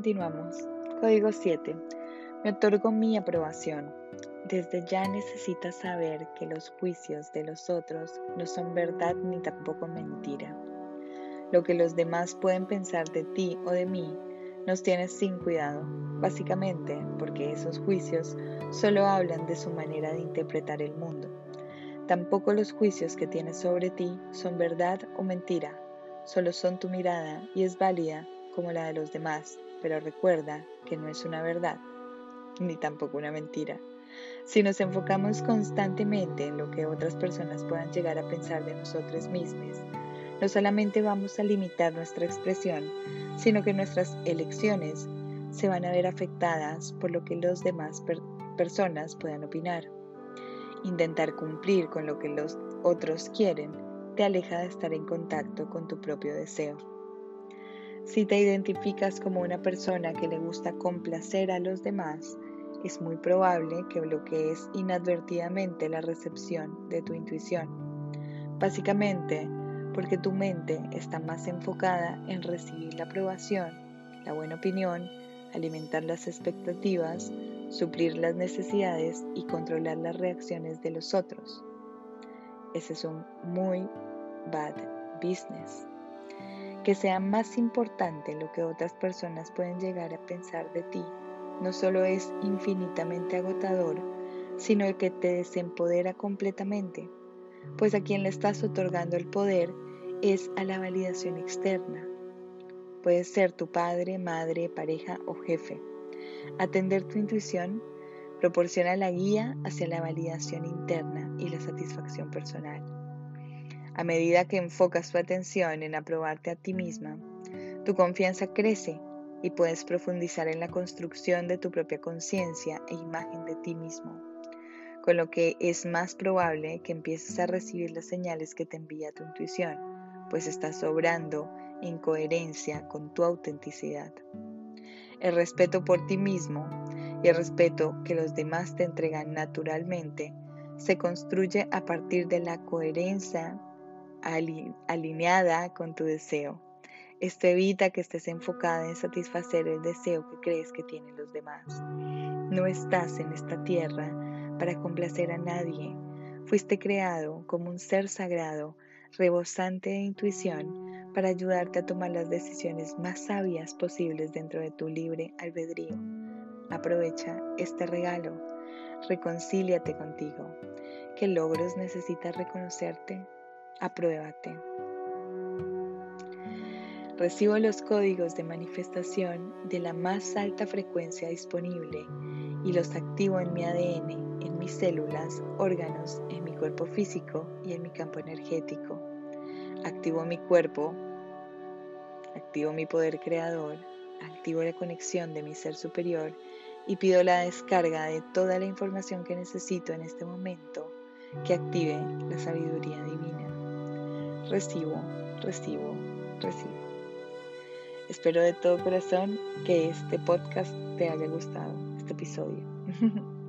continuamos. Código 7. Me otorgo mi aprobación. Desde ya necesitas saber que los juicios de los otros no son verdad ni tampoco mentira. Lo que los demás pueden pensar de ti o de mí nos tiene sin cuidado, básicamente porque esos juicios solo hablan de su manera de interpretar el mundo. Tampoco los juicios que tienes sobre ti son verdad o mentira, solo son tu mirada y es válida como la de los demás, pero recuerda que no es una verdad, ni tampoco una mentira. Si nos enfocamos constantemente en lo que otras personas puedan llegar a pensar de nosotros mismos, no solamente vamos a limitar nuestra expresión, sino que nuestras elecciones se van a ver afectadas por lo que los demás personas puedan opinar. Intentar cumplir con lo que los otros quieren te aleja de estar en contacto con tu propio deseo. Si te identificas como una persona que le gusta complacer a los demás, es muy probable que bloquees inadvertidamente la recepción de tu intuición. Básicamente, porque tu mente está más enfocada en recibir la aprobación, la buena opinión, alimentar las expectativas, suplir las necesidades y controlar las reacciones de los otros. Ese es un muy bad business. Que sea más importante lo que otras personas pueden llegar a pensar de ti no solo es infinitamente agotador, sino que te desempodera completamente, pues a quien le estás otorgando el poder es a la validación externa. Puede ser tu padre, madre, pareja o jefe. Atender tu intuición proporciona la guía hacia la validación interna y la satisfacción personal. A medida que enfocas tu atención en aprobarte a ti misma, tu confianza crece y puedes profundizar en la construcción de tu propia conciencia e imagen de ti mismo, con lo que es más probable que empieces a recibir las señales que te envía tu intuición, pues estás obrando en coherencia con tu autenticidad. El respeto por ti mismo y el respeto que los demás te entregan naturalmente se construye a partir de la coherencia alineada con tu deseo esto evita que estés enfocada en satisfacer el deseo que crees que tienen los demás. No estás en esta tierra para complacer a nadie. Fuiste creado como un ser sagrado, rebosante de intuición, para ayudarte a tomar las decisiones más sabias posibles dentro de tu libre albedrío. Aprovecha este regalo. Reconcíliate contigo. ¿Qué logros necesitas reconocerte? Apruébate. Recibo los códigos de manifestación de la más alta frecuencia disponible y los activo en mi ADN, en mis células, órganos, en mi cuerpo físico y en mi campo energético. Activo mi cuerpo, activo mi poder creador, activo la conexión de mi ser superior y pido la descarga de toda la información que necesito en este momento que active la sabiduría divina. Recibo, recibo, recibo. Espero de todo corazón que este podcast te haya gustado, este episodio.